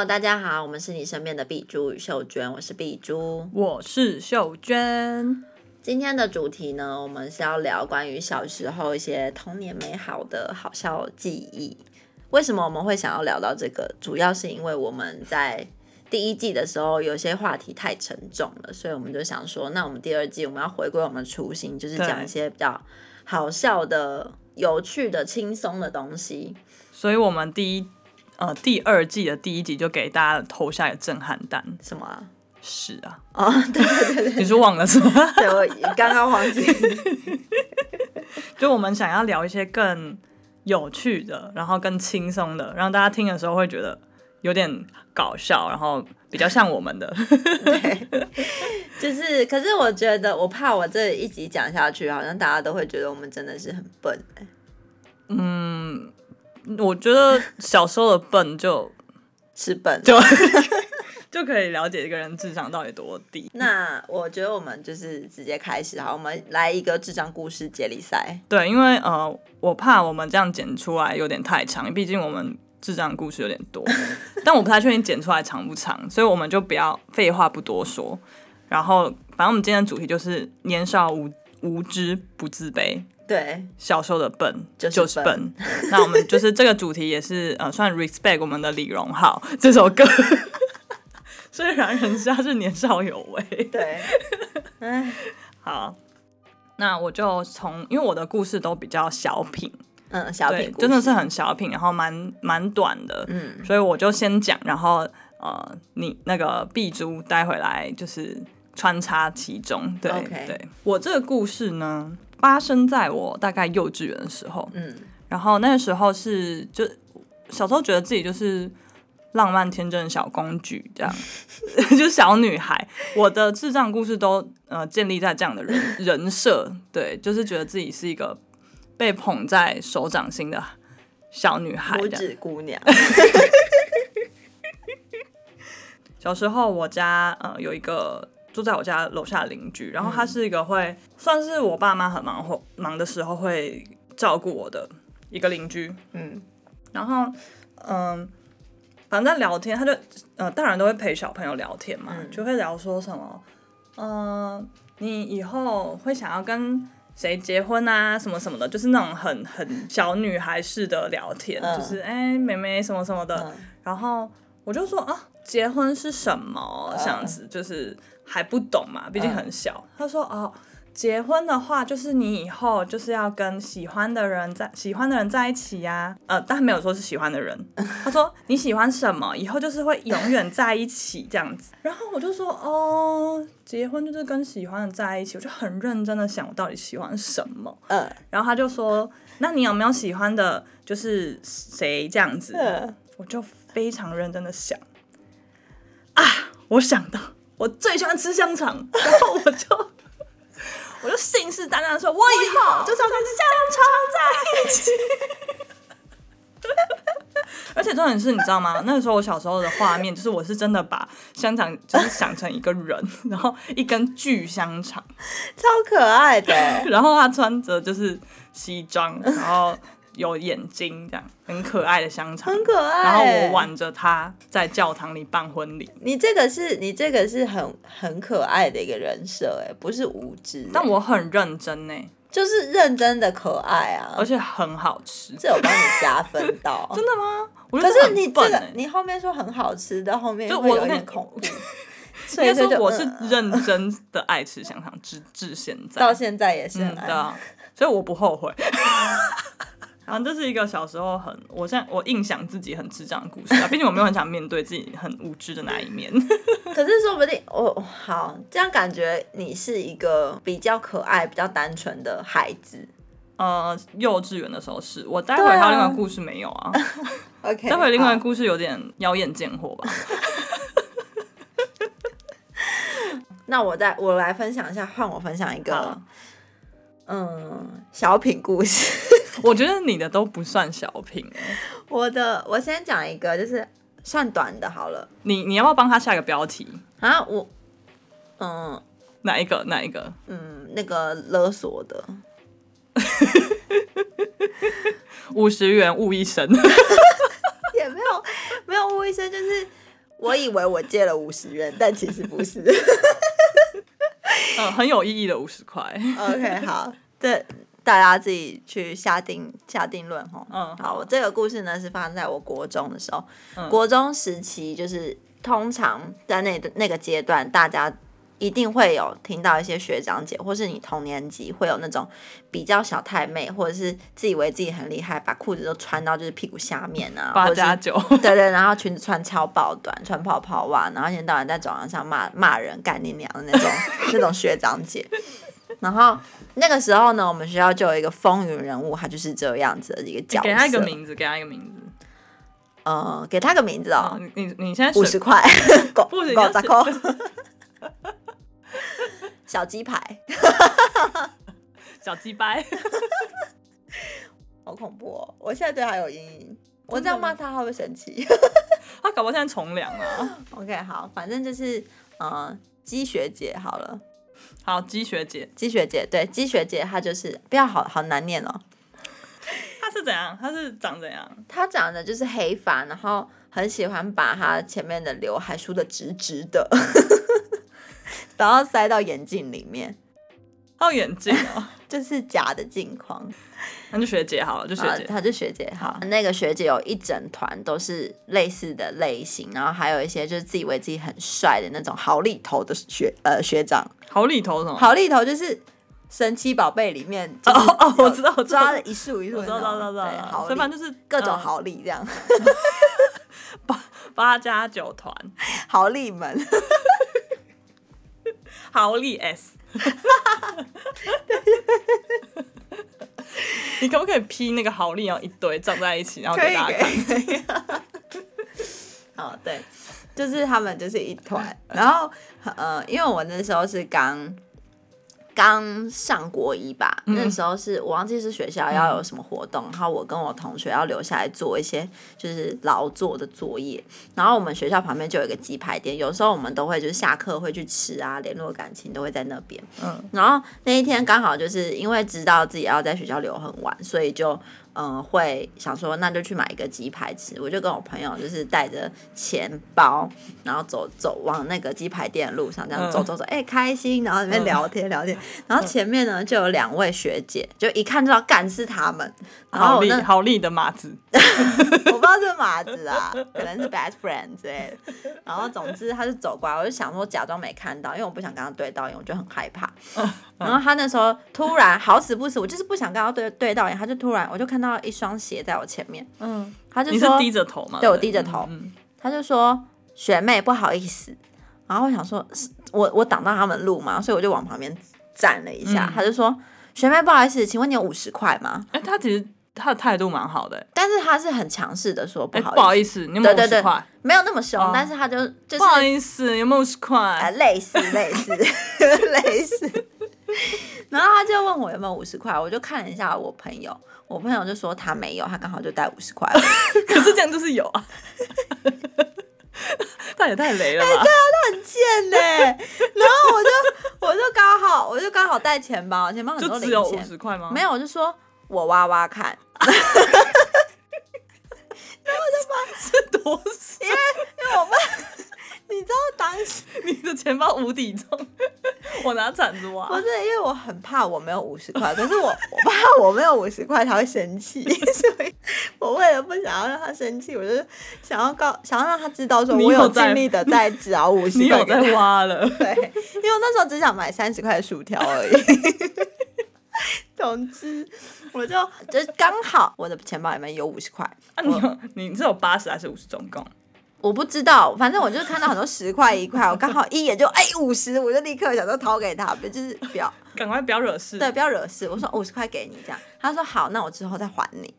Hello，大家好，我们是你身边的碧珠与秀娟，我是碧珠，我是秀娟。今天的主题呢，我们是要聊关于小时候一些童年美好的好笑记忆。为什么我们会想要聊到这个？主要是因为我们在第一季的时候有些话题太沉重了，所以我们就想说，那我们第二季我们要回归我们的初心，就是讲一些比较好笑的、有趣的、轻松的东西。所以我们第一。呃，第二季的第一集就给大家投下一个震撼弹，什么、啊？是啊，哦，对对对对，你是忘了是吗？对，我刚刚忘记。就我们想要聊一些更有趣的，然后更轻松的，让大家听的时候会觉得有点搞笑，然后比较像我们的。对，就是，可是我觉得，我怕我这一集讲下去，好像大家都会觉得我们真的是很笨。嗯。我觉得小时候的笨就 是笨，就 就可以了解一个人智商到底多低。那我觉得我们就是直接开始，好，我们来一个智障故事接力赛。对，因为呃，我怕我们这样剪出来有点太长，毕竟我们智障故事有点多，但我不太确定剪出来长不长，所以我们就不要废话不多说。然后，反正我们今天的主题就是年少无无知不自卑。对，小时候的笨就是笨。那我们就是这个主题也是呃，算 respect 我们的李荣浩 这首歌。虽然人家是年少有为，对，哎，好，那我就从因为我的故事都比较小品，嗯，小品真的是很小品，然后蛮蛮短的，嗯，所以我就先讲，然后呃，你那个碧珠带回来就是穿插其中，对.对，我这个故事呢。发生在我大概幼稚园的时候，嗯，然后那个时候是就小时候觉得自己就是浪漫天真的小公举这样，就是小女孩。我的智障故事都呃建立在这样的人人设，对，就是觉得自己是一个被捧在手掌心的小女孩，拇指姑娘。小时候我家呃有一个。住在我家楼下的邻居，然后他是一个会算是我爸妈很忙或忙的时候会照顾我的一个邻居，嗯，然后嗯，反正在聊天，他就呃，大人都会陪小朋友聊天嘛，嗯、就会聊说什么，嗯、呃，你以后会想要跟谁结婚啊，什么什么的，就是那种很很小女孩式的聊天，嗯、就是哎，妹妹什么什么的，嗯、然后我就说啊，结婚是什么？这样子就是。还不懂嘛，毕竟很小。嗯、他说：“哦，结婚的话，就是你以后就是要跟喜欢的人在喜欢的人在一起呀、啊。呃，但没有说是喜欢的人。他说你喜欢什么，以后就是会永远在一起 这样子。然后我就说：哦，结婚就是跟喜欢的在一起。我就很认真的想，我到底喜欢什么？嗯。然后他就说：那你有没有喜欢的，就是谁这样子？嗯。我就非常认真的想。啊，我想到。”我最喜欢吃香肠，然后我就 我就信誓旦旦的说，我以后就是要跟香肠在一起。而且重点是，你知道吗？那个时候我小时候的画面，就是我是真的把香肠就是想成一个人，然后一根巨香肠，超可爱的。然后他穿着就是西装，然后。有眼睛，这样很可爱的香肠，很可爱。然后我挽着它在教堂里办婚礼。你这个是你这个是很很可爱的一个人设，哎，不是无知。但我很认真呢，就是认真的可爱啊，而且很好吃。这有帮你加分到？真的吗？可是你这个你后面说很好吃，到后面就我有点恐怖。所以说我是认真的爱吃香肠，直至现在到现在也是很爱，嗯，所以我不后悔。啊，这是一个小时候很，我现在我印象自己很智障的故事啊。毕竟我没有很想面对自己很无知的那一面。可是说不定，我好这样感觉你是一个比较可爱、比较单纯的孩子。呃，幼稚园的时候是我，待会还有另外故事没有啊？OK，待会另外故事有点妖艳贱货吧。那我再我来分享一下，换我分享一个，嗯，小品故事。我觉得你的都不算小品哎，我的我先讲一个，就是算短的好了。你你要不要帮他下一个标题啊？我嗯，哪一个哪一个？嗯，那个勒索的，五十元误一生，也没有没有误一生，就是我以为我借了五十元，但其实不是。嗯，很有意义的五十块。OK，好，这大家自己去下定下定论哦。嗯，好，我这个故事呢是发生在我国中的时候，嗯、国中时期就是通常在那那个阶段，大家。一定会有听到一些学长姐，或是你同年级会有那种比较小太妹，或者是自以为自己很厉害，把裤子都穿到就是屁股下面啊，八加九，对对，然后裙子穿超爆短，穿泡泡袜，然后一天到晚在走廊上骂骂人干你娘的那种 那种学长姐。然后那个时候呢，我们学校就有一个风云人物，他就是这样子的一个角色。给他一个名字，给他一个名字。呃，给他个名字哦。你你现在五十块，不行，小鸡排，小鸡掰，好恐怖哦！我现在对他有阴影，我这样骂他，他会生气？他搞不好现在从良啊。OK，好，反正就是，呃，鸡学姐好了，好，鸡学姐，鸡学姐，对，鸡学姐，她就是不要好好难念哦。她是怎样？她是长怎样？她长得就是黑发，然后很喜欢把她前面的刘海梳的直直的。然后塞到眼镜里面，哦，眼镜哦，就是假的镜框。那就学姐好了，就学姐，她就学姐好。那个学姐有一整团都是类似的类型，然后还有一些就是自以为自己很帅的那种好里头的学呃学长。好里头什么？好里头就是神奇宝贝里面哦哦，我知道，我抓了一束一束，知道知道知道。好，所以反正就是各种好利这样。八八加九团好利们。豪利 S，你可不可以 P 那个豪利，然后一堆撞在一起，然后给大家看？哦，对，就是他们就是一团，然后呃，因为我那时候是刚。刚上国一吧，嗯、那时候是我忘记是学校要有什么活动，嗯、然后我跟我同学要留下来做一些就是劳作的作业，然后我们学校旁边就有一个鸡排店，有时候我们都会就是下课会去吃啊，联络感情都会在那边。嗯，然后那一天刚好就是因为知道自己要在学校留很晚，所以就。嗯，会想说那就去买一个鸡排吃。我就跟我朋友就是带着钱包，然后走走往那个鸡排店的路上，这样走走走，哎、欸，开心，然后里面聊天聊天，然后前面呢就有两位学姐，就一看就知道干是他们。然后那好利的马子，我不知道是马子啊，可能是 best friend 之类的。然后总之他就走过来，我就想说假装没看到，因为我不想跟他对到眼，我就很害怕。然后他那时候突然好死不死，我就是不想跟他对对到眼，他就突然我就看到一双鞋在我前面，嗯，他就说你是低着头吗？对，我低着头，嗯，他就说学妹不好意思，然后我想说我我挡到他们路嘛，所以我就往旁边站了一下，他就说学妹不好意思，请问你有五十块吗？哎，他其实他的态度蛮好的，但是他是很强势的说不好不好意思，你有五十块？没有那么凶，但是他就就是不好意思，有没有五十块？类似类似 类似。然后他就问我有没有五十块，我就看了一下我朋友，我朋友就说他没有，他刚好就带五十块。可是这样就是有啊，他也太雷了吧？欸、对啊，他很贱嘞。然后我就我就刚好我就刚好带钱包，钱包很多零钱，只有五十块吗？没有，我就说我挖挖看。然后我就把是多少？因为因为我爸。你知道当时你的钱包无底洞，我拿铲子挖。不是，因为我很怕我没有五十块，可是我我怕我没有五十块他会生气，所以我为了不想要让他生气，我就想要告想要让他知道说我有尽力的 在找五十块。你有在挖了，对，因为我那时候只想买三十块的薯条而已。总之，我就就刚好我的钱包里面有五十块。啊，你有你是有八十还是五十总共？我不知道，反正我就看到很多十块一块，我刚好一眼就哎五十，我就立刻想说掏给他，就是不要，赶快不要惹事，对，不要惹事。我说五十块给你这样，他说好，那我之后再还你。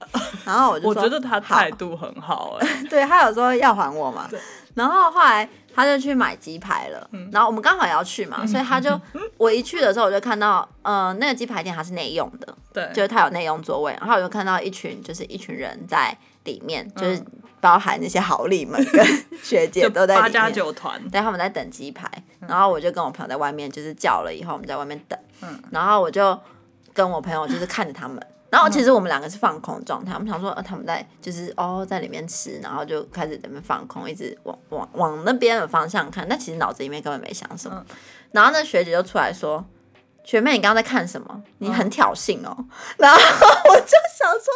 然后我就说，我觉得他态度很好哎、欸，对他有说要还我嘛，然后后来他就去买鸡排了，嗯、然后我们刚好也要去嘛，所以他就我一去的时候我就看到，呃，那个鸡排店它是内用的，对，就是他有内用座位，然后我就看到一群就是一群人在里面，就是。嗯包含那些好丽们跟学姐 都在里面，八加九团，对，他们在等鸡排，然后我就跟我朋友在外面，就是叫了以后我们在外面等，嗯，然后我就跟我朋友就是看着他们，然后其实我们两个是放空状态，我们想说，呃，他们在就是哦在里面吃，然后就开始在那边放空，一直往往往那边的方向看，但其实脑子里面根本没想什么。嗯、然后那学姐就出来说：“学妹，你刚刚在看什么？你很挑衅哦。嗯”然后我就想说。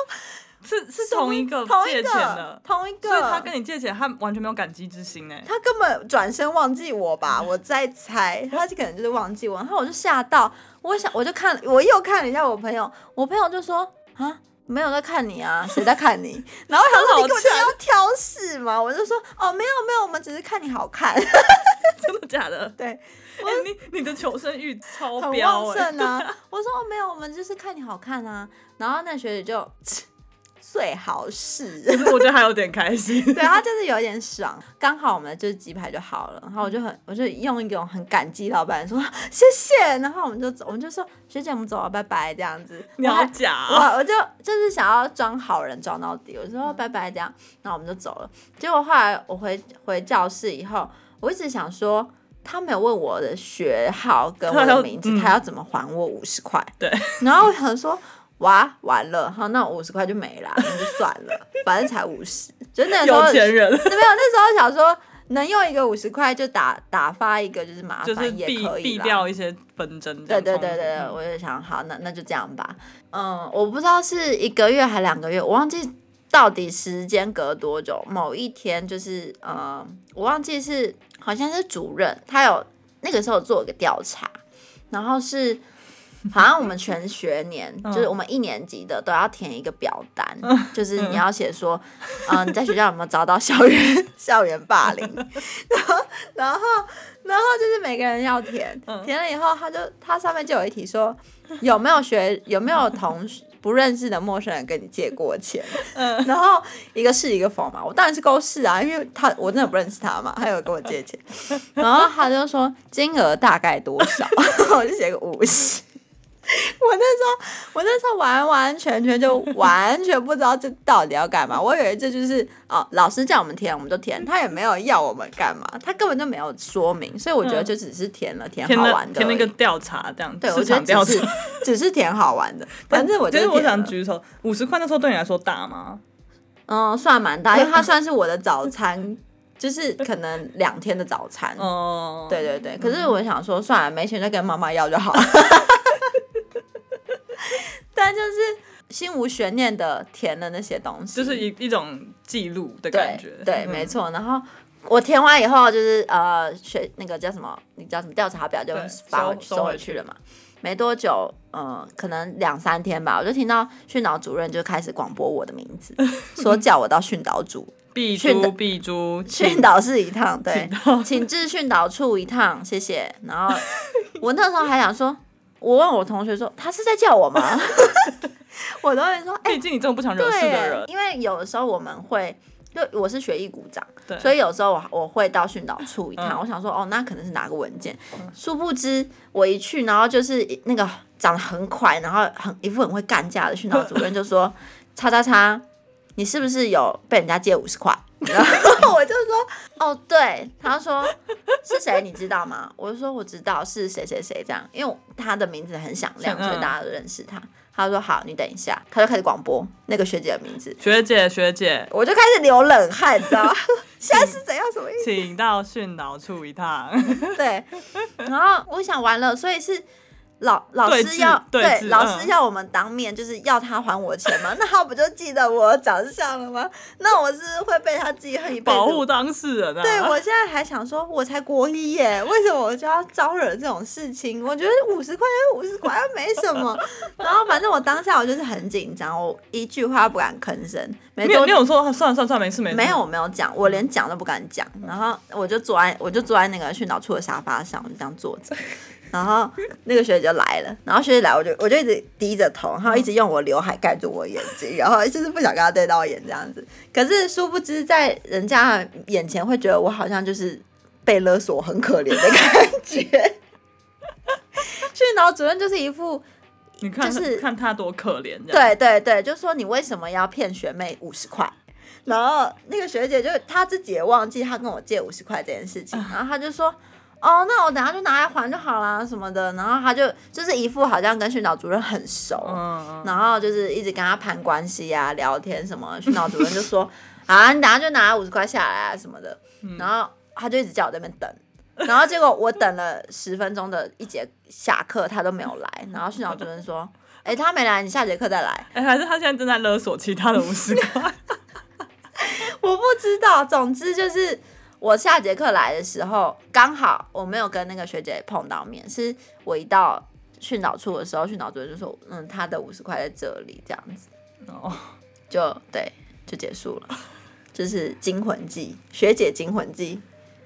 是是同一个借钱的，同一个，所以他跟你借钱，他完全没有感激之心哎，他根本转身忘记我吧，我在猜，他就可能就是忘记我，然后我就吓到，我想我就看，我又看了一下我朋友，我朋友就说啊，没有在看你啊，谁在看你？然后他说你根本就要挑事嘛，我就说哦没有没有，我们只是看你好看，真的假的？对，我你你的求生欲超很旺盛啊，我说哦没有，我们就是看你好看啊，然后那学姐就。最好是，我觉得还有点开心。对，他就是有点爽，刚好我们就是鸡排就好了。然后我就很，我就用一种很感激老板说 谢谢。然后我们就走，我们就说学姐我们走了，拜拜这样子。你好假我，我就就是想要装好人装到底。我说拜拜这样，然后我们就走了。结果后来我回回教室以后，我一直想说他没有问我的学号跟我的名字，他要，嗯、他要怎么还我五十块？对。然后我想说。哇，完了，好，那五十块就没啦，那就算了，反正才五十，就那时候有钱人，没有那时候想说能用一个五十块就打打发一个就是麻烦也可以避掉一些纷争。对对对对，我就想好，那那就这样吧。嗯，我不知道是一个月还两个月，我忘记到底时间隔多久。某一天就是嗯，我忘记是好像是主任，他有那个时候做一个调查，然后是。好像我们全学年，就是我们一年级的都要填一个表单，就是你要写说，嗯，你在学校有没有遭到校园 校园霸凌？然后，然后，然后就是每个人要填，填了以后，他就他上面就有一题说，有没有学有没有同学不认识的陌生人跟你借过钱？然后一个是一个否嘛，我当然是勾是啊，因为他我真的不认识他嘛，他有跟我借钱，然后他就说金额大概多少，我就写个五十。我那时候，我那时候完完全全就 完全不知道这到底要干嘛。我以为这就是哦，老师叫我们填，我们就填。他也没有要我们干嘛，他根本就没有说明。所以我觉得就只是填了填好玩的，填那个调查这样。对，我觉得只是只是填好玩的。反正我觉得我想举手，五十块那时候对你来说大吗？嗯，算蛮大，因为它算是我的早餐，就是可能两天的早餐。哦，对对对。可是我想说，算了，没钱就跟妈妈要就好了。但就是心无悬念的填了那些东西，就是一一种记录的感觉。对，没错。然后我填完以后，就是呃，学那个叫什么，你叫什么调查表就发回收回去了嘛。没多久，呃，可能两三天吧，我就听到训导主任就开始广播我的名字，说叫我到训导组，必出必出，训导室一趟，对，请至训导处一趟，谢谢。然后我那时候还想说。我问我同学说，他是在叫我吗？我都会说，毕竟你这么不想惹事的人。因为有的时候我们会，就我是学艺股长，对，所以有时候我我会到训导处一趟。嗯、我想说，哦，那可能是哪个文件？嗯、殊不知我一去，然后就是那个长得很快，然后很一副很会干架的训导主任就说：“叉叉叉，你是不是有被人家借五十块？”然后 我就说，哦，对，他说是谁，你知道吗？我就说我知道是谁谁谁这样，因为他的名字很响亮，所以大家都认识他。他说好，你等一下，他就开始广播那个学姐的名字，学姐学姐，我就开始流冷汗，你知道吗？现在是怎样？什么意思？请到训导处一趟。对，然后我想完了，所以是。老老师要对，老师要我们当面就是要他还我钱吗？那他不就记得我长相了吗？那我是会被他记恨一辈子。保护当事人啊！对，我现在还想说，我才国一耶，为什么我就要招惹这种事情？我觉得五十块钱五十块，又没什么。然后反正我当下我就是很紧张，我一句话不敢吭声。没有，没有说算了算了算了，没事没事。没有，我没有讲，我连讲都不敢讲。然后我就坐在我就坐在那个训导处的沙发上，我就这样坐着。然后那个学姐就来了，然后学姐来，我就我就一直低着头，然后一直用我刘海盖住我眼睛，然后就是不想跟她对到眼这样子。可是殊不知，在人家眼前会觉得我好像就是被勒索，很可怜的感觉。训导主任就是一副，你看，就是看他多可怜。对对对，就说你为什么要骗学妹五十块？然后那个学姐就她自己也忘记她跟我借五十块这件事情，然后她就说。哦，那我等下就拿来还就好啦什么的。然后他就就是一副好像跟训导主任很熟，嗯、然后就是一直跟他攀关系啊、聊天什么。训导主任就说：“ 啊，你等下就拿五十块下来啊什么的。嗯”然后他就一直叫我在那边等。然后结果我等了十分钟的一节下课，他都没有来。然后训导主任说：“哎、欸，他没来，你下节课再来。”哎，还是他现在正在勒索其他的五十块？我不知道。总之就是我下节课来的时候，刚好我没有跟那个学姐碰到面。是我一到训导处的时候，训导主任就说：“嗯，他的五十块在这里，这样子。”哦，就对，就结束了。就是惊魂记，学姐惊魂记。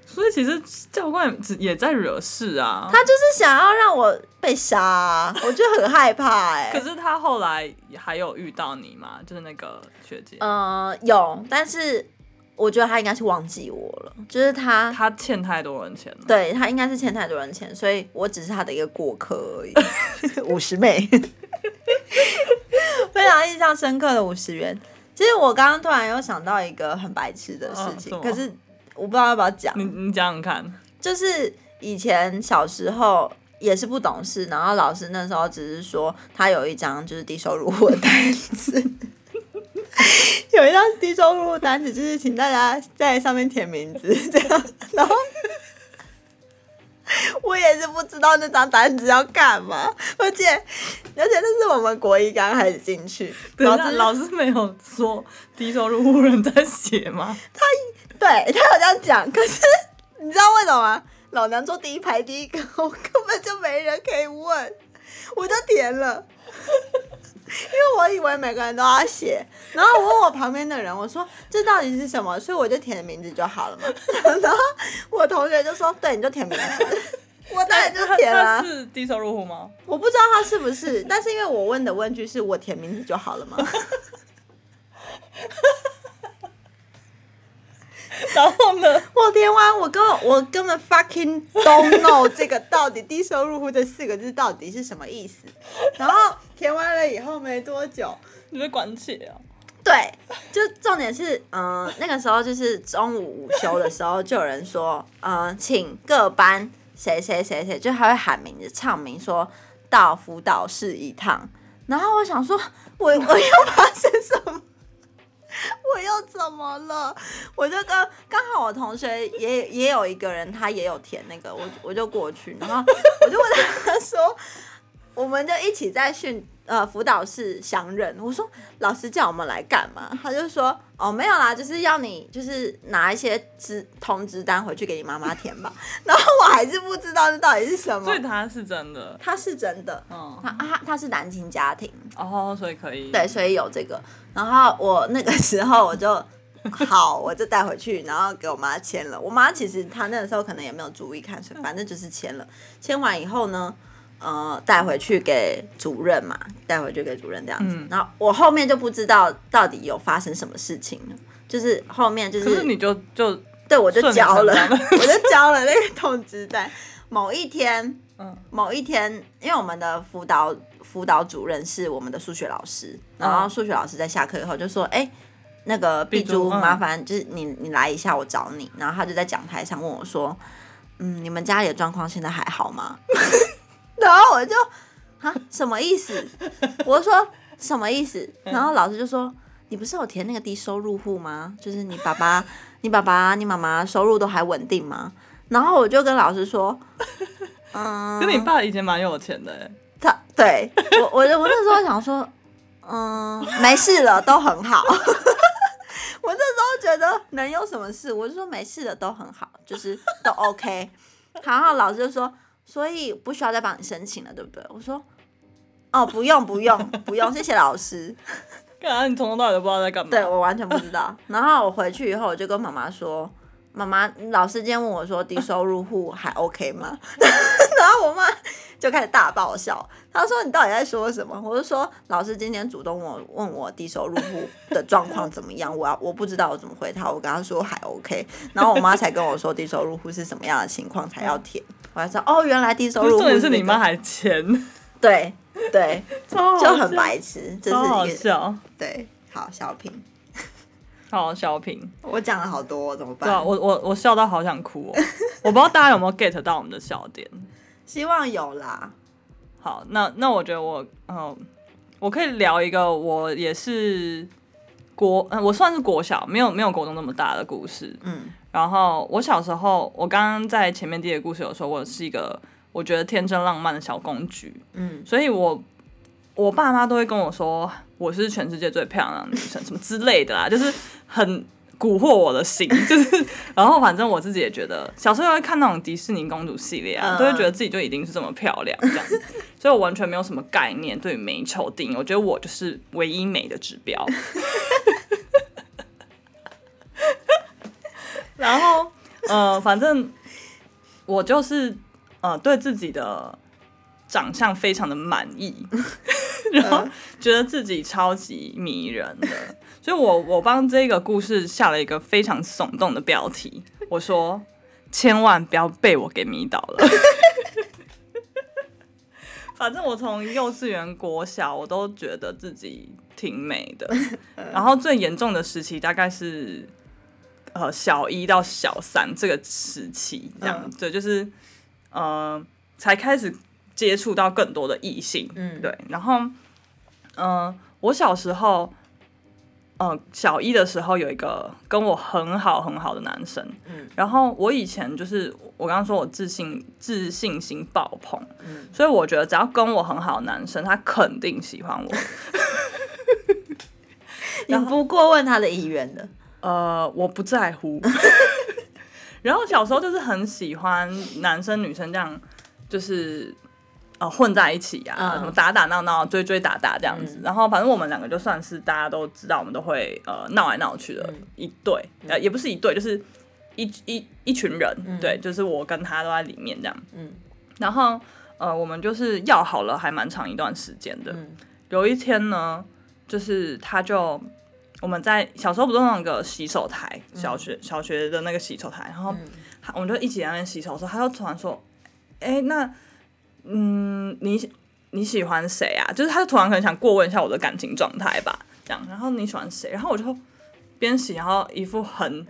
所以其实教官也在惹事啊，他就是想要让我被杀，啊，我就很害怕哎、欸。可是他后来还有遇到你吗？就是那个学姐。呃，有，但是我觉得他应该是忘记我了，就是他他欠太多人钱了。对，他应该是欠太多人钱，所以我只是他的一个过客而已。五十妹，非常印象深刻的五十元。其实我刚刚突然又想到一个很白痴的事情，哦、可是。我不知道要不要讲，你你讲讲看。就是以前小时候也是不懂事，然后老师那时候只是说他有一张就是低收入户的单子，有一张低收入单子，就是请大家在上面填名字 这样。然后我也是不知道那张单子要干嘛，而且而且那是我们国一刚开始进去，老师老师没有说低收入户人在写吗？他。对，他有这样讲，可是你知道为什么吗？老娘坐第一排第一个，我根本就没人可以问，我就填了，因为我以为每个人都要写，然后我问我旁边的人，我说这到底是什么？所以我就填名字就好了嘛。然后我同学就说，对，你就填名字，我当然就填了。他是低收入户吗？我不知道他是不是，但是因为我问的问句是我填名字就好了嘛。然后呢？我填完，我根本我根本 fucking don't know 这个到底低收入户这四个字到底是什么意思。然后填完了以后没多久，你被关切啊？对，就重点是，嗯、呃，那个时候就是中午午休的时候，就有人说，嗯、呃，请各班谁谁谁谁，就还会喊名字、唱名，说到辅导室一趟。然后我想说，我 我又发我就跟刚好我同学也也有一个人，他也有填那个，我我就过去，然后我就问他说，我们就一起在训呃辅导室相认。我说老师叫我们来干嘛？他就说哦没有啦，就是要你就是拿一些知通知单回去给你妈妈填吧。然后我还是不知道这到底是什么。所以他是真的，他是真的，嗯，他啊他是单亲家庭哦，所以可以对，所以有这个。然后我那个时候我就 好，我就带回去，然后给我妈签了。我妈其实她那个时候可能也没有注意看，所以反正就是签了。签完以后呢，呃，带回去给主任嘛，带回去给主任这样子。嗯、然后我后面就不知道到底有发生什么事情了，就是后面就是，可是你就就对我就交了，我就交 了那个通知单。某一天，嗯，某一天，因为我们的辅导。辅导主任是我们的数学老师，然后数学老师在下课以后就说：“哎、欸，那个碧珠，麻烦就是你你来一下，我找你。”然后他就在讲台上问我说：“嗯，你们家里的状况现在还好吗？” 然后我就啊，什么意思？我说什么意思？然后老师就说：“你不是有填那个低收入户吗？就是你爸爸、你爸爸、你妈妈收入都还稳定吗？”然后我就跟老师说：“嗯，跟你爸以前蛮有钱的哎。”他对我，我我那时候想说，嗯，没事了，都很好。我那时候觉得能有什么事，我就说没事的都很好，就是都 OK。然后老师就说，所以不需要再帮你申请了，对不对？我说，哦，不用不用不用，谢谢老师。干啥？你从头到尾都不知道在干嘛？对，我完全不知道。然后我回去以后，我就跟妈妈说，妈妈，老师今天问我说，低收入户还 OK 吗？然后我妈。就开始大爆笑，她说：“你到底在说什么？”我就说：“老师今天主动问我问我低收入户的状况怎么样，我要我不知道我怎么回他。我跟她说 还 OK，然后我妈才跟我说低收入户是什么样的情况才要填。我还说哦，原来低收入户、那个、是你妈还签，对对，就很白痴，这是一个好笑，对，好小品。好，小品，我讲了好多，怎么办？对啊，我我我笑到好想哭哦，我不知道大家有没有 get 到我们的笑点，希望有啦。好，那那我觉得我嗯，我可以聊一个我也是国，嗯，我算是国小，没有没有国中那么大的故事，嗯。然后我小时候，我刚刚在前面第一个故事有说，我是一个我觉得天真浪漫的小公举，嗯，所以我我爸妈都会跟我说我是全世界最漂亮的女生，什么之类的啦，就是很蛊惑我的心，就是然后反正我自己也觉得，小时候会看那种迪士尼公主系列啊，都会觉得自己就一定是这么漂亮这样，所以我完全没有什么概念对美丑定义，我觉得我就是唯一美的指标。然后，呃，反正我就是呃，对自己的长相非常的满意，然后觉得自己超级迷人的，所以我我帮这个故事下了一个非常耸动的标题，我说千万不要被我给迷倒了。反正我从幼稚园、国小，我都觉得自己挺美的，然后最严重的时期大概是。呃，小一到小三这个时期，这样对，就是呃，才开始接触到更多的异性，嗯，对。然后，呃，我小时候，呃，小一的时候有一个跟我很好很好的男生，嗯，然后我以前就是我刚刚说我自信自信心爆棚，嗯，所以我觉得只要跟我很好的男生，他肯定喜欢我。你不过问他的意愿的。呃，我不在乎。然后小时候就是很喜欢男生女生这样，就是呃混在一起呀、啊，什么打打闹闹、追追打打这样子。然后反正我们两个就算是大家都知道，我们都会呃闹来闹去的一对，呃也不是一对，就是一一一群人，对，就是我跟他都在里面这样。嗯。然后呃，我们就是要好了还蛮长一段时间的。有一天呢，就是他就。我们在小时候不是那个洗手台，小学小学的那个洗手台，然后我们就一起在那边洗手的时候，他就突然说：“哎，那嗯，你你喜欢谁啊？”就是他就突然很想过问一下我的感情状态吧，这样。然后你喜欢谁？然后我就边洗，然后一副很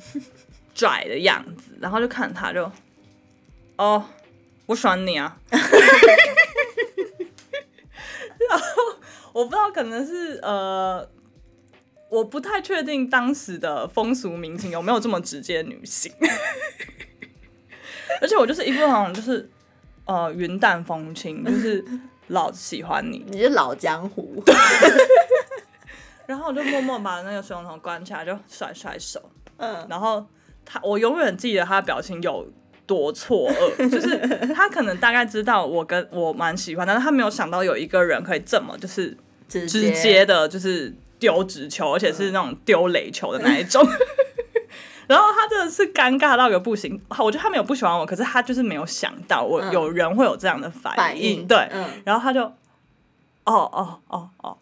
拽的样子，然后就看他就哦，我喜欢你啊。然后我不知道，可能是呃。我不太确定当时的风俗民情有没有这么直接女性，而且我就是一副好像就是呃云淡风轻，就是老喜欢你，你是老江湖，然后我就默默把那个水龙头关起来，就甩甩手，嗯，然后他我永远记得他的表情有多错愕，就是他可能大概知道我跟我蛮喜欢，但是他没有想到有一个人可以这么就是直接。的，就是。丢直球，而且是那种丢垒球的那一种，然后他真的是尴尬到一个不行。我觉得他没有不喜欢我，可是他就是没有想到我有人会有这样的反应。反应对，嗯、然后他就，哦哦哦哦，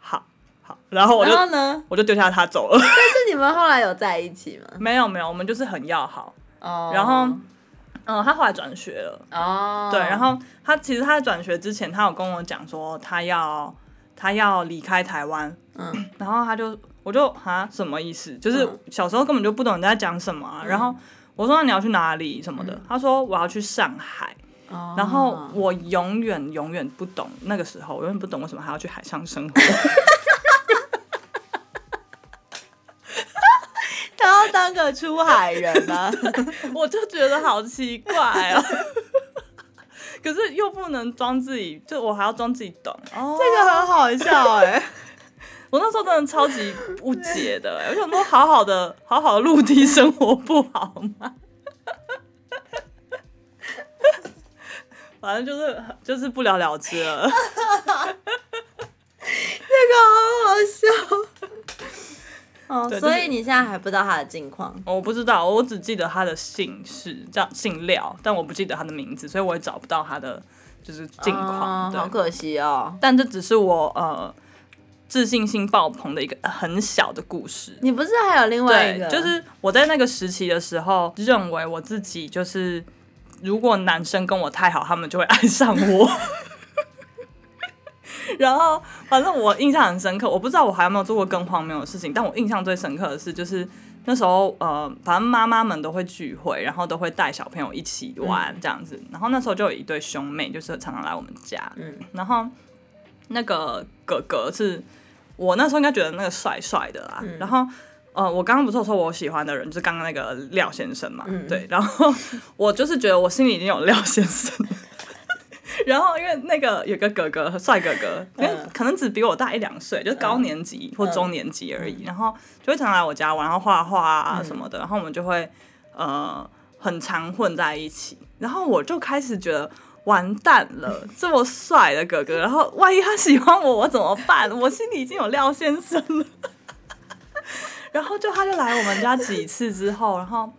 好好，然后我就呢，我就丢下他走了。但是你们后来有在一起吗？没有没有，我们就是很要好。哦，然后，嗯，他后来转学了。哦，对，然后他其实他在转学之前，他有跟我讲说他要。他要离开台湾，嗯，然后他就，我就啊，什么意思？就是小时候根本就不懂你在讲什么啊。嗯、然后我说，那你要去哪里什么的？嗯、他说我要去上海。哦、然后我永远永远不懂那个时候，我永远不懂为什么还要去海上生活。他要当个出海人吗，我就觉得好奇怪哦。可是又不能装自己，就我还要装自己懂。哦，这个很好笑哎、欸！我那时候真的超级不解的、欸，我想说好好的好好的陆地生活不好吗？反正就是就是不了了之了。这个好好笑。哦，所以你现在还不知道他的近况？我不知道，我只记得他的姓氏叫姓廖，但我不记得他的名字，所以我也找不到他的就是近况。哦、好可惜哦。但这只是我呃自信心爆棚的一个很小的故事。你不是还有另外一个？就是我在那个时期的时候，认为我自己就是如果男生跟我太好，他们就会爱上我。然后反正我印象很深刻，我不知道我还有没有做过更荒谬的事情，但我印象最深刻的是，就是那时候呃，反正妈妈们都会聚会，然后都会带小朋友一起玩这样子。然后那时候就有一对兄妹，就是常常来我们家。嗯，然后那个哥哥是我那时候应该觉得那个帅帅的啦。然后呃，我刚刚不是说我喜欢的人就是刚刚那个廖先生嘛？对，然后 我就是觉得我心里已经有廖先生。然后因为那个有个哥哥，帅哥哥，因为可能只比我大一两岁，就是高年级或中年级而已。然后就会常常来我家玩，然后画画啊什么的。然后我们就会呃很常混在一起。然后我就开始觉得完蛋了，这么帅的哥哥，然后万一他喜欢我，我怎么办？我心里已经有廖先生了。然后就他就来我们家几次之后，然后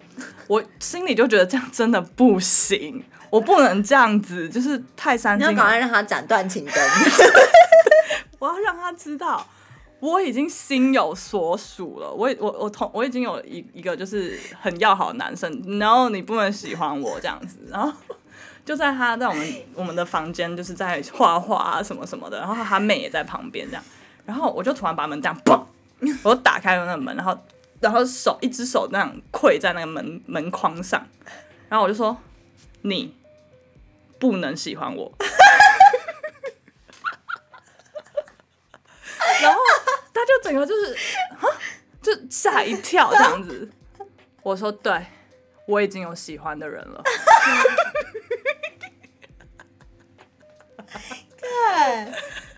我心里就觉得这样真的不行。我不能这样子，就是太伤心。你要赶快让他斩断情根。我要让他知道，我已经心有所属了。我我我同我已经有一一个就是很要好的男生，然后你不能喜欢我这样子。然后就在他在我们我们的房间，就是在画画啊什么什么的。然后他妹也在旁边这样。然后我就突然把门这样砰，我就打开了那个门，然后然后手一只手那样跪在那个门门框上，然后我就说你。不能喜欢我，然后他就整个就是就吓一跳这样子。我说对，我已经有喜欢的人了。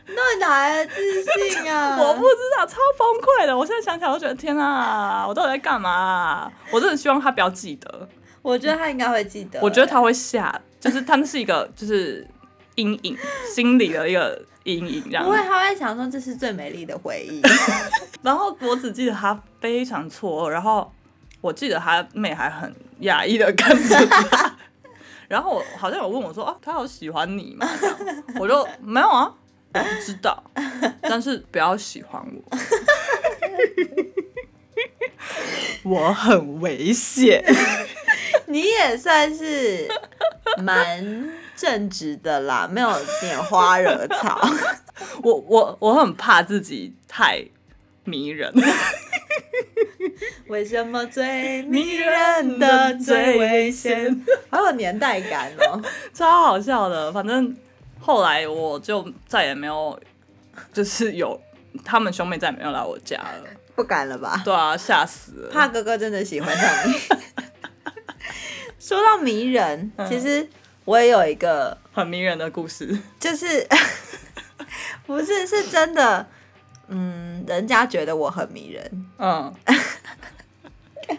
那你哪来的自信啊？我不知道，超崩溃的。我现在想起来，我觉得天啊，我到底在干嘛啊？我真的希望他不要记得。我觉得他应该会记得。我觉得他会吓。就是他们是一个，就是阴影，心理的一个阴影，这样。不会，他会想说这是最美丽的回忆。然后我只记得他非常错愕，然后我记得他妹还很讶异的看着他。然后我好像有问我说：“啊，他有喜欢你吗？”，我就没有啊，我不知道，但是不要喜欢我，我很危险。你也算是。蛮正直的啦，没有拈花惹草。我我我很怕自己太迷人。为什么最迷人的最危险？好有年代感哦，超好笑的。反正后来我就再也没有，就是有他们兄妹再也没有来我家了。不敢了吧？对啊，吓死了。怕哥哥真的喜欢上你。说到迷人，其实我也有一个很迷人的故事，就是不是是真的，嗯，人家觉得我很迷人，嗯，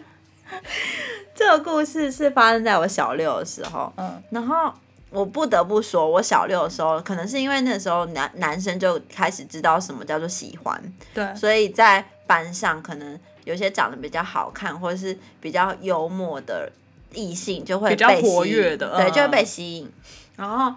这个故事是发生在我小六的时候，嗯，然后我不得不说，我小六的时候，可能是因为那时候男男生就开始知道什么叫做喜欢，对，所以在班上可能有些长得比较好看或者是比较幽默的。异性就会比较活跃的，对，就会被吸引。嗯、然后，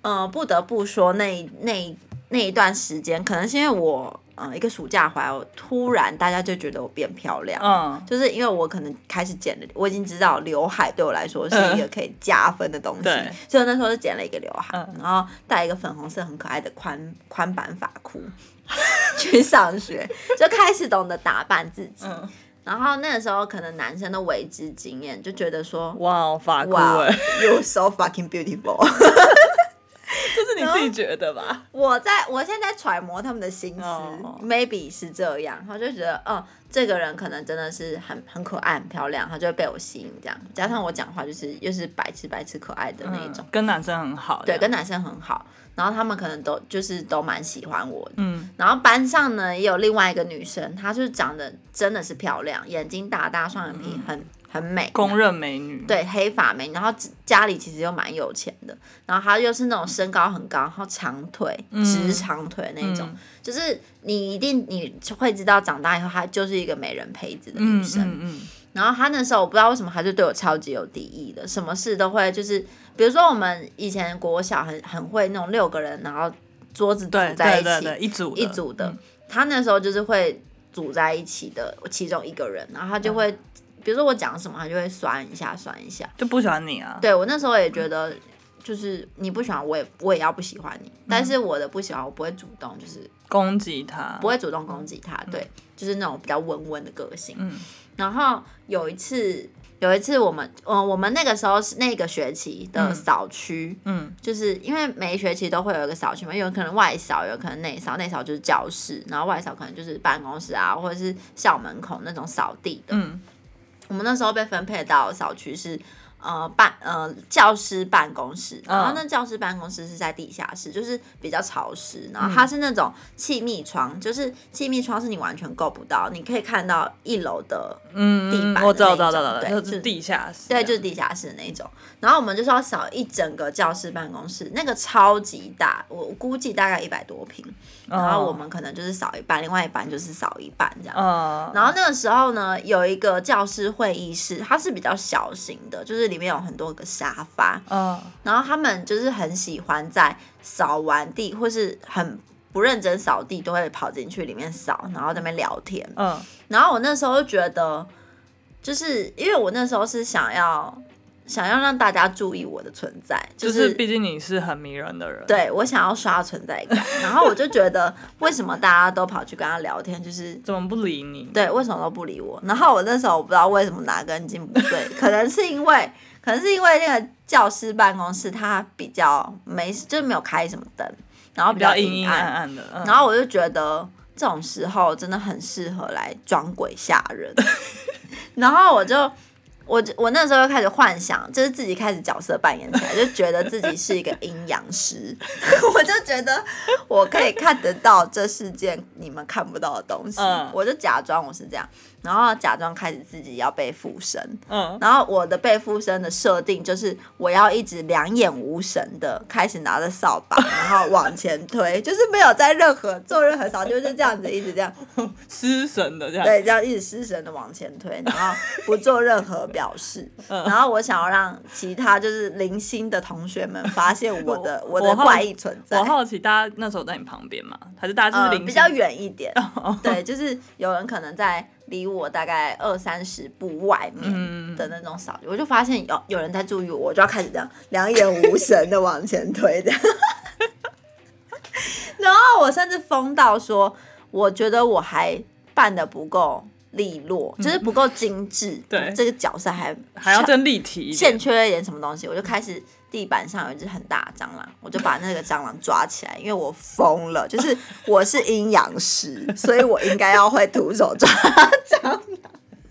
嗯、呃，不得不说那，那那那一段时间，可能是因为我，嗯、呃，一个暑假回来，我突然大家就觉得我变漂亮，嗯，就是因为我可能开始剪了，我已经知道刘海对我来说是一个可以加分的东西，嗯、所以我那时候就剪了一个刘海，嗯、然后戴一个粉红色很可爱的宽宽版发箍去上学，就开始懂得打扮自己。嗯然后那个时候，可能男生的为之惊艳，就觉得说，哇，发箍哎，You so fucking beautiful，这是你自己觉得吧？我在我现在揣摩他们的心思，maybe 是这样，他就觉得，哦，这个人可能真的是很很可爱、很漂亮，他就会被我吸引，这样。加上我讲话就是又是白痴白痴可爱的那一种，跟男生很好，对，跟男生很好。然后他们可能都就是都蛮喜欢我的，嗯，然后班上呢也有另外一个女生，她就是长得真的是漂亮，眼睛大大，双眼皮很很美，公认美女，对，黑发美女，然后家里其实又蛮有钱的，然后她又是那种身高很高，然后长腿，直长腿那种，嗯、就是你一定你会知道长大以后她就是一个美人胚子的女生，嗯，嗯，嗯，然后她那时候我不知道为什么她就对我超级有敌意的，什么事都会就是。比如说，我们以前国小很很会那种六个人，然后桌子组在一起，对对对对一组一组的。她、那时候就是会组在一起的其中一个人，然后他就会，嗯、比如说我讲什么，他就会酸一下，酸一下，就不喜欢你啊。对，我那时候也觉得就是你不喜欢我也我也要不喜欢你，嗯、但是我的不喜欢我不会主动就是攻击他，不会主动攻击他，对，嗯、就是那种比较温温的个性。嗯，然后有一次。有一次，我们，嗯，我们那个时候是那个学期的扫区，嗯，就是因为每一学期都会有一个扫区嘛，有可能外扫，有可能内扫，内扫就是教室，然后外扫可能就是办公室啊，或者是校门口那种扫地的。嗯，我们那时候被分配到小区是。呃，办呃教师办公室，然后那教师办公室是在地下室，就是比较潮湿，然后它是那种气密窗，嗯、就是气密窗是你完全够不到，你可以看到一楼的嗯地板，我知道，知道，知道，对，就是地下室，对，就是地下室的那种。然后我们就是要扫一整个教师办公室，那个超级大，我估计大概一百多平，然后我们可能就是扫一半，另外一半就是扫一半这样。嗯、然后那个时候呢，有一个教师会议室，它是比较小型的，就是。里面有很多个沙发，嗯，然后他们就是很喜欢在扫完地或是很不认真扫地，都会跑进去里面扫，然后在那边聊天，嗯，然后我那时候就觉得，就是因为我那时候是想要想要让大家注意我的存在，就是毕竟你是很迷人的人，对，我想要刷存在感，然后我就觉得为什么大家都跑去跟他聊天，就是 怎么不理你？对，为什么都不理我？然后我那时候我不知道为什么哪根筋不对，可能是因为。可能是因为那个教师办公室它比较没，就是没有开什么灯，然后比较阴阴暗暗的，然后我就觉得这种时候真的很适合来装鬼吓人，然后我就。我我那时候就开始幻想，就是自己开始角色扮演起来，就觉得自己是一个阴阳师，我就觉得我可以看得到这世界你们看不到的东西，嗯、我就假装我是这样，然后假装开始自己要被附身，嗯、然后我的被附身的设定就是我要一直两眼无神的开始拿着扫把，然后往前推，就是没有在任何做任何扫，就是这样子一直这样 失神的这样，对，这样一直失神的往前推，然后不做任何。表示，然后我想要让其他就是零星的同学们发现我的 我，我的怪异存在。我好奇，大家那时候在你旁边吗？还是大家就是、嗯、比较远一点？对，就是有人可能在离我大概二三十步外面的那种扫，我就发现有有人在注意我，我就要开始这样两眼无神的往前推这样。然后我甚至疯到说，我觉得我还扮的不够。利落，就是不够精致，嗯、对这个角色还还要更立体，欠缺一点什么东西，我就开始地板上有一只很大的蟑螂，我就把那个蟑螂抓起来，因为我疯了，就是我是阴阳师，所以我应该要会徒手抓蟑螂。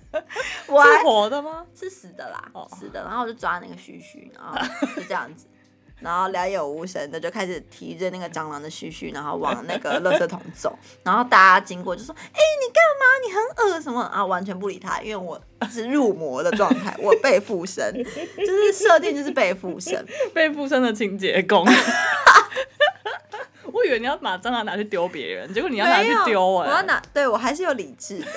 我还是活的吗？是死的啦，死的。然后我就抓那个须须，然后就这样子。然后两眼无神的就开始提着那个蟑螂的须须，然后往那个垃圾桶走。然后大家经过就说：“哎、欸，你干嘛？你很恶什么？”啊，完全不理他，因为我是入魔的状态，我被附身，就是设定就是被附身，被附身的清洁工。我以为你要把蟑螂拿去丢别人，结果你要拿去丢哎！我要拿，对我还是有理智的。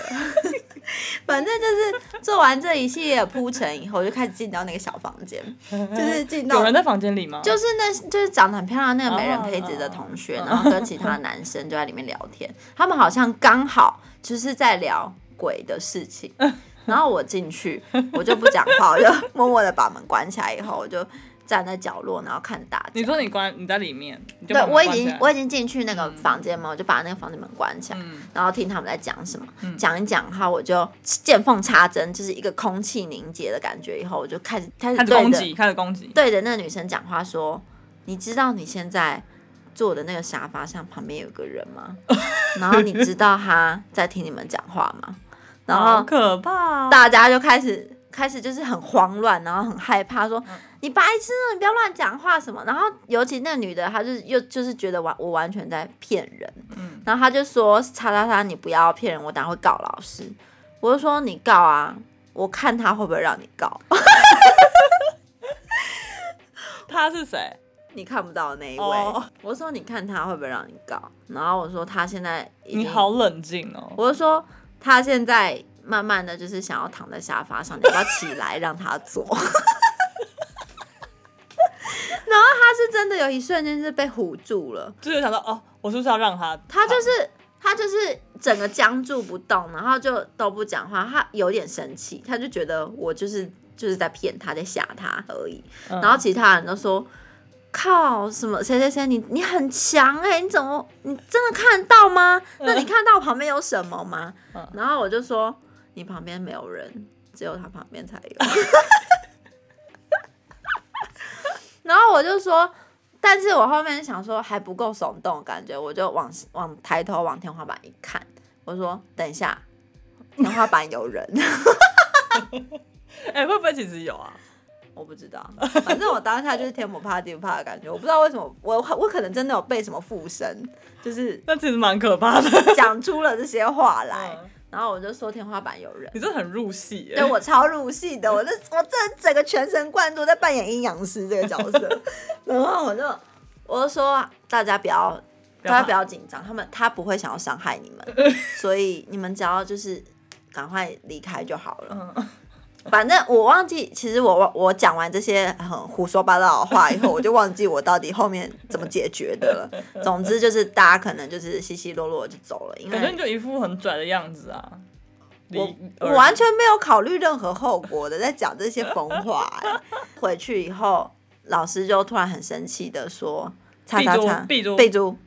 反正就是做完这一系列铺陈以后，就开始进到那个小房间，就是进到有人在房间里吗？就是那，就是长得很漂亮那个美人胚子的同学，然后跟其他男生就在里面聊天。他们好像刚好就是在聊鬼的事情。然后我进去，我就不讲话，我就默默的把门关起来以后，我就。站在角落，然后看着大家。你说你关你在里面？对，我已经我已经进去那个房间嘛，嗯、我就把那个房间门关起来，嗯、然后听他们在讲什么，嗯、讲一讲哈，我就见缝插针，就是一个空气凝结的感觉。以后我就开始开始攻击，开始攻击，对着那个女生讲话说：“你知道你现在坐的那个沙发上旁边有个人吗？然后你知道他在听你们讲话吗？然后可怕，大家就开始开始就是很慌乱，然后很害怕说。嗯你白痴，你不要乱讲话什么。然后尤其那女的，她就是又就是觉得完我完全在骗人。嗯，然后她就说：“叉叉叉，你不要骗人，我等下会告老师。”我就说：“你告啊，我看他会不会让你告。”他是谁？你看不到的那一位。Oh. 我说：“你看他会不会让你告？”然后我说：“他现在……你好冷静哦。”我就说：“他现在慢慢的就是想要躺在沙发上，你不要起来让他坐。”然后他是真的有一瞬间是被唬住了，就是想到哦，我是不是要让他？他就是他就是整个僵住不动，然后就都不讲话。他有点生气，他就觉得我就是就是在骗他，在吓他而已。嗯、然后其他人都说靠，什么谁谁谁，你你很强哎、欸，你怎么你真的看得到吗？那你看到旁边有什么吗？嗯、然后我就说，你旁边没有人，只有他旁边才有。然后我就说，但是我后面想说还不够耸动，感觉我就往往抬头往天花板一看，我说等一下，天花板有人。哎、欸，会不会其实有啊？我不知道，反正我当下就是天不怕地不怕的感觉。我不知道为什么，我我可能真的有被什么附身，就是那其实蛮可怕的，讲出了这些话来。嗯然后我就说天花板有人，你这很入戏耶。对，我超入戏的，我这我这整个全神贯注在扮演阴阳师这个角色。然后我就我就说大家不要，大家不要紧张，他们他不会想要伤害你们，所以你们只要就是赶快离开就好了。嗯 反正我忘记，其实我我讲完这些很胡说八道的话以后，我就忘记我到底后面怎么解决的了。总之就是大家可能就是稀稀落落就走了，因为反正就一副很拽的样子啊。我我完全没有考虑任何后果的，在讲这些疯话。回去以后，老师就突然很生气的说：“叉叉叉，碧珠，碧珠，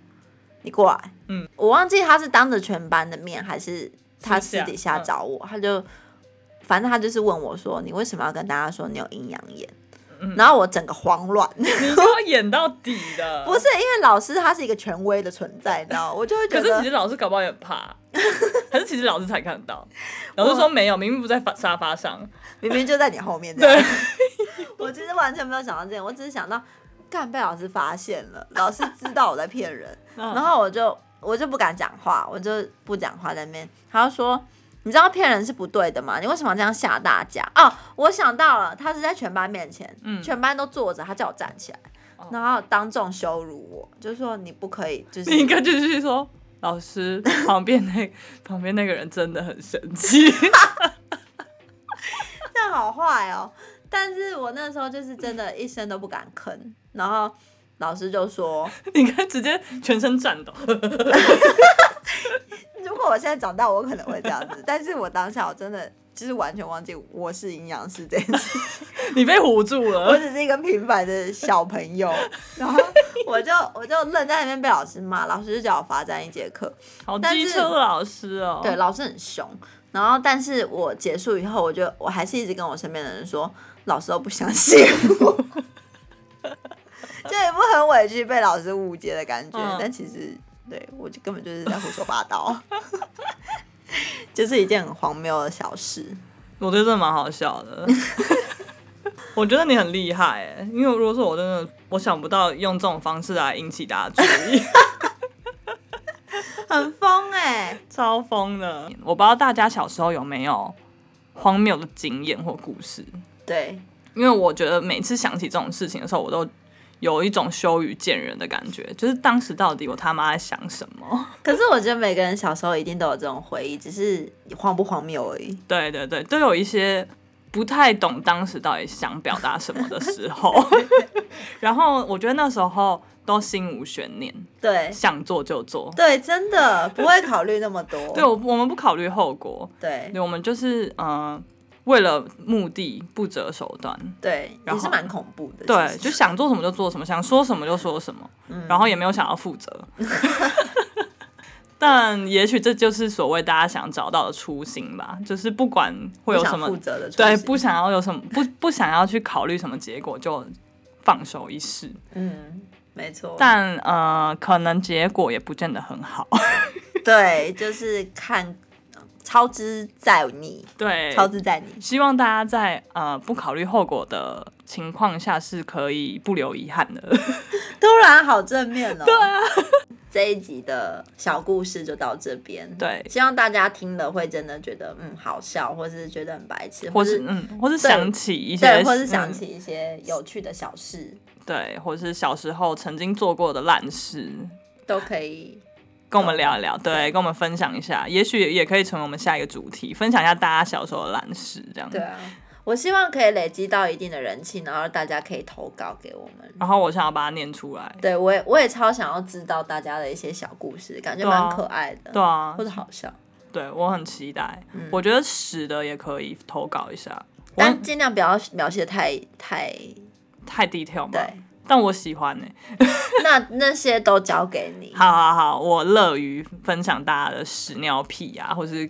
你过来。”嗯，我忘记他是当着全班的面，还是他私底下找我，他就。反正他就是问我说：“你为什么要跟大家说你有阴阳眼？”嗯、然后我整个慌乱，你都要演到底的。不是因为老师他是一个权威的存在，你知道我就会觉得。可是其实老师搞不好也很怕，还是其实老师才看到。老师说没有，明明不在沙发上，明明就在你后面。对，我其实完全没有想到这样，我只是想到，干被老师发现了，老师知道我在骗人，然后我就我就不敢讲话，我就不讲话在那边。他就说。你知道骗人是不对的吗？你为什么要这样吓大家？哦，我想到了，他是在全班面前，嗯、全班都坐着，他叫我站起来，哦、然后当众羞辱我，就是说你不可以，就是你应该就是说，老师旁边那 旁边那个人真的很神奇，这样好坏哦。但是我那时候就是真的一声都不敢吭，然后老师就说，你看直接全身颤抖。如果我现在长大，我可能会这样子，但是我当下我真的就是完全忘记我是营养师这件事。你被唬住了，我只是一个平凡的小朋友，然后我就我就愣在那边被老师骂，老师就叫我罚站一节课。好机车的老师哦，对，老师很凶。然后，但是我结束以后，我就我还是一直跟我身边的人说，老师都不相信我，就也不很委屈被老师误解的感觉，嗯、但其实。对，我就根本就是在胡说八道，就是一件很荒谬的小事。我觉得这蛮好笑的。我觉得你很厉害哎，因为如果说我真的我想不到用这种方式来引起大家注意，很疯哎，超疯的。我不知道大家小时候有没有荒谬的经验或故事？对，因为我觉得每次想起这种事情的时候，我都。有一种羞于见人的感觉，就是当时到底我他妈在想什么？可是我觉得每个人小时候一定都有这种回忆，只是荒不荒谬而已。对对对，都有一些不太懂当时到底想表达什么的时候。然后我觉得那时候都心无悬念，对，想做就做，对，真的不会考虑那么多。对，我我们不考虑后果，对，我们就是嗯。呃为了目的不择手段，对，也是蛮恐怖的。对，就想做什么就做什么，想说什么就说什么，嗯、然后也没有想要负责。但也许这就是所谓大家想找到的初心吧，就是不管会有什么，负责的对，不想要有什么，不不想要去考虑什么结果，就放手一试。嗯，没错。但呃，可能结果也不见得很好。对，就是看。操之在你，对，超支在你。希望大家在呃不考虑后果的情况下是可以不留遗憾的。突然好正面哦。对啊，这一集的小故事就到这边。对，希望大家听了会真的觉得嗯好笑，或是觉得很白痴，或是嗯，或是想起一些，对，或是想起一些有趣的小事，嗯、对，或是小时候曾经做过的烂事，都可以。跟我们聊一聊，对，跟我们分享一下，也许也可以成为我们下一个主题，分享一下大家小时候的烂事，这样。对啊，我希望可以累积到一定的人气，然后大家可以投稿给我们，然后我想要把它念出来。对，我也我也超想要知道大家的一些小故事，感觉蛮可爱的，对啊，或者好笑。对，我很期待，嗯、我觉得死的也可以投稿一下，但尽量不要描写的太太太 detail 嘛。对。但我喜欢呢、欸。那那些都交给你。好好好，我乐于分享大家的屎尿屁啊，或是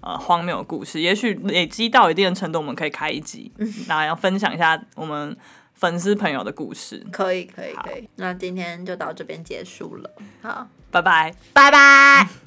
呃荒谬的故事。也许累积到一定的程度，我们可以开一集，然后要分享一下我们粉丝朋友的故事。可以可以可以。那今天就到这边结束了。好，拜拜，拜拜。